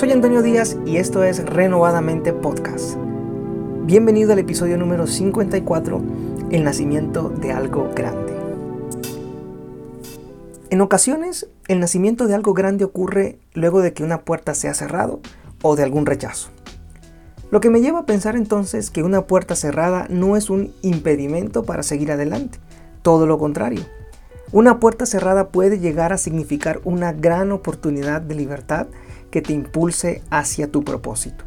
Soy Antonio Díaz y esto es Renovadamente Podcast. Bienvenido al episodio número 54, El nacimiento de algo grande. En ocasiones, el nacimiento de algo grande ocurre luego de que una puerta se ha cerrado o de algún rechazo. Lo que me lleva a pensar entonces que una puerta cerrada no es un impedimento para seguir adelante, todo lo contrario. Una puerta cerrada puede llegar a significar una gran oportunidad de libertad que te impulse hacia tu propósito.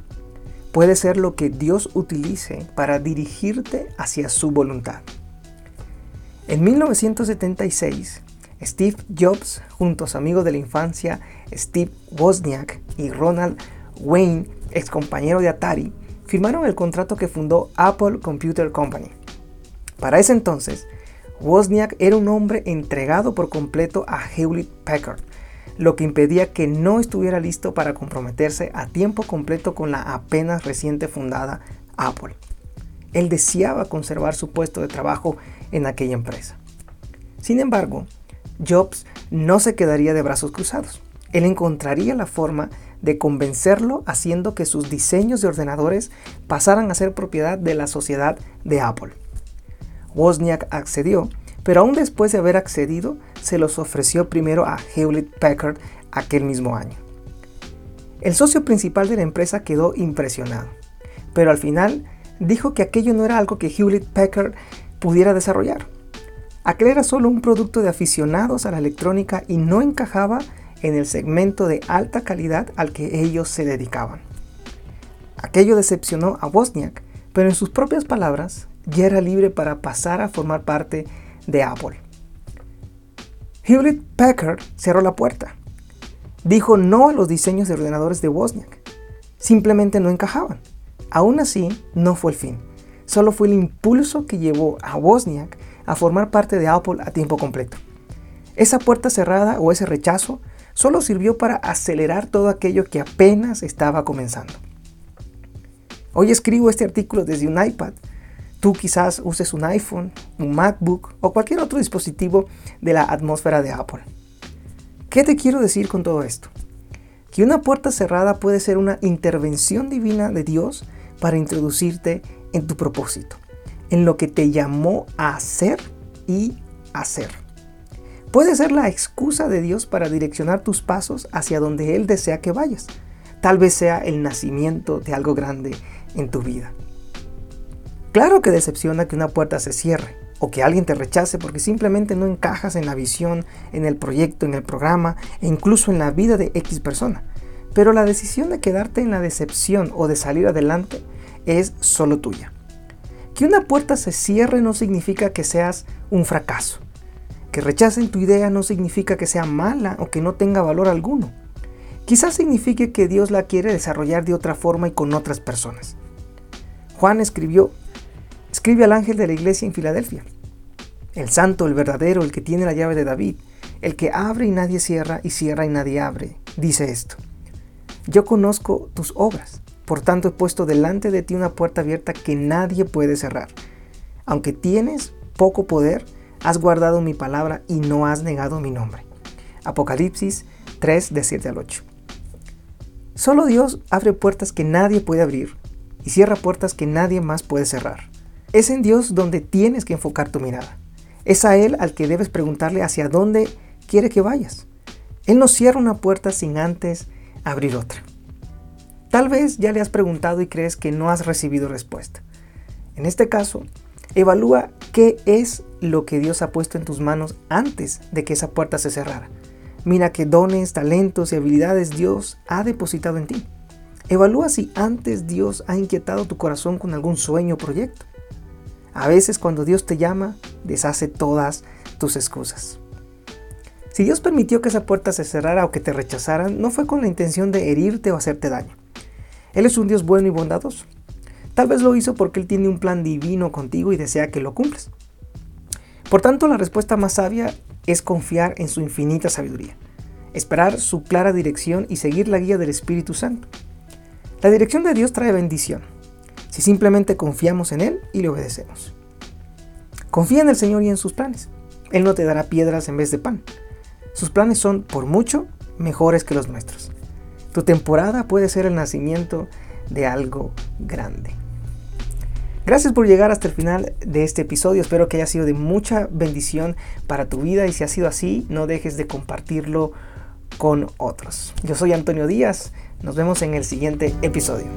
Puede ser lo que Dios utilice para dirigirte hacia su voluntad. En 1976, Steve Jobs, junto a su de la infancia Steve Wozniak y Ronald Wayne, ex compañero de Atari, firmaron el contrato que fundó Apple Computer Company. Para ese entonces, Wozniak era un hombre entregado por completo a Hewlett Packard, lo que impedía que no estuviera listo para comprometerse a tiempo completo con la apenas reciente fundada Apple. Él deseaba conservar su puesto de trabajo en aquella empresa. Sin embargo, Jobs no se quedaría de brazos cruzados. Él encontraría la forma de convencerlo haciendo que sus diseños de ordenadores pasaran a ser propiedad de la sociedad de Apple. Wozniak accedió pero aún después de haber accedido, se los ofreció primero a Hewlett Packard aquel mismo año. El socio principal de la empresa quedó impresionado, pero al final dijo que aquello no era algo que Hewlett Packard pudiera desarrollar. Aquel era solo un producto de aficionados a la electrónica y no encajaba en el segmento de alta calidad al que ellos se dedicaban. Aquello decepcionó a Wozniak, pero en sus propias palabras, ya era libre para pasar a formar parte de Apple. Hewlett Packard cerró la puerta. Dijo no a los diseños de ordenadores de Wozniak. Simplemente no encajaban. Aún así, no fue el fin. Solo fue el impulso que llevó a Wozniak a formar parte de Apple a tiempo completo. Esa puerta cerrada o ese rechazo solo sirvió para acelerar todo aquello que apenas estaba comenzando. Hoy escribo este artículo desde un iPad Tú quizás uses un iPhone, un MacBook o cualquier otro dispositivo de la atmósfera de Apple. ¿Qué te quiero decir con todo esto? Que una puerta cerrada puede ser una intervención divina de Dios para introducirte en tu propósito, en lo que te llamó a hacer y hacer. Puede ser la excusa de Dios para direccionar tus pasos hacia donde Él desea que vayas. Tal vez sea el nacimiento de algo grande en tu vida. Claro que decepciona que una puerta se cierre o que alguien te rechace porque simplemente no encajas en la visión, en el proyecto, en el programa e incluso en la vida de X persona. Pero la decisión de quedarte en la decepción o de salir adelante es solo tuya. Que una puerta se cierre no significa que seas un fracaso. Que rechacen tu idea no significa que sea mala o que no tenga valor alguno. Quizás signifique que Dios la quiere desarrollar de otra forma y con otras personas. Juan escribió Escribe al ángel de la iglesia en Filadelfia. El santo, el verdadero, el que tiene la llave de David, el que abre y nadie cierra y cierra y nadie abre, dice esto. Yo conozco tus obras, por tanto he puesto delante de ti una puerta abierta que nadie puede cerrar. Aunque tienes poco poder, has guardado mi palabra y no has negado mi nombre. Apocalipsis 3 de 7 al 8. Solo Dios abre puertas que nadie puede abrir y cierra puertas que nadie más puede cerrar. Es en Dios donde tienes que enfocar tu mirada. Es a Él al que debes preguntarle hacia dónde quiere que vayas. Él no cierra una puerta sin antes abrir otra. Tal vez ya le has preguntado y crees que no has recibido respuesta. En este caso, evalúa qué es lo que Dios ha puesto en tus manos antes de que esa puerta se cerrara. Mira qué dones, talentos y habilidades Dios ha depositado en ti. Evalúa si antes Dios ha inquietado tu corazón con algún sueño o proyecto. A veces cuando Dios te llama, deshace todas tus excusas. Si Dios permitió que esa puerta se cerrara o que te rechazaran, no fue con la intención de herirte o hacerte daño. Él es un Dios bueno y bondadoso. Tal vez lo hizo porque Él tiene un plan divino contigo y desea que lo cumplas. Por tanto, la respuesta más sabia es confiar en su infinita sabiduría, esperar su clara dirección y seguir la guía del Espíritu Santo. La dirección de Dios trae bendición, si simplemente confiamos en Él y le obedecemos. Confía en el Señor y en sus planes. Él no te dará piedras en vez de pan. Sus planes son, por mucho, mejores que los nuestros. Tu temporada puede ser el nacimiento de algo grande. Gracias por llegar hasta el final de este episodio. Espero que haya sido de mucha bendición para tu vida y si ha sido así, no dejes de compartirlo con otros. Yo soy Antonio Díaz. Nos vemos en el siguiente episodio.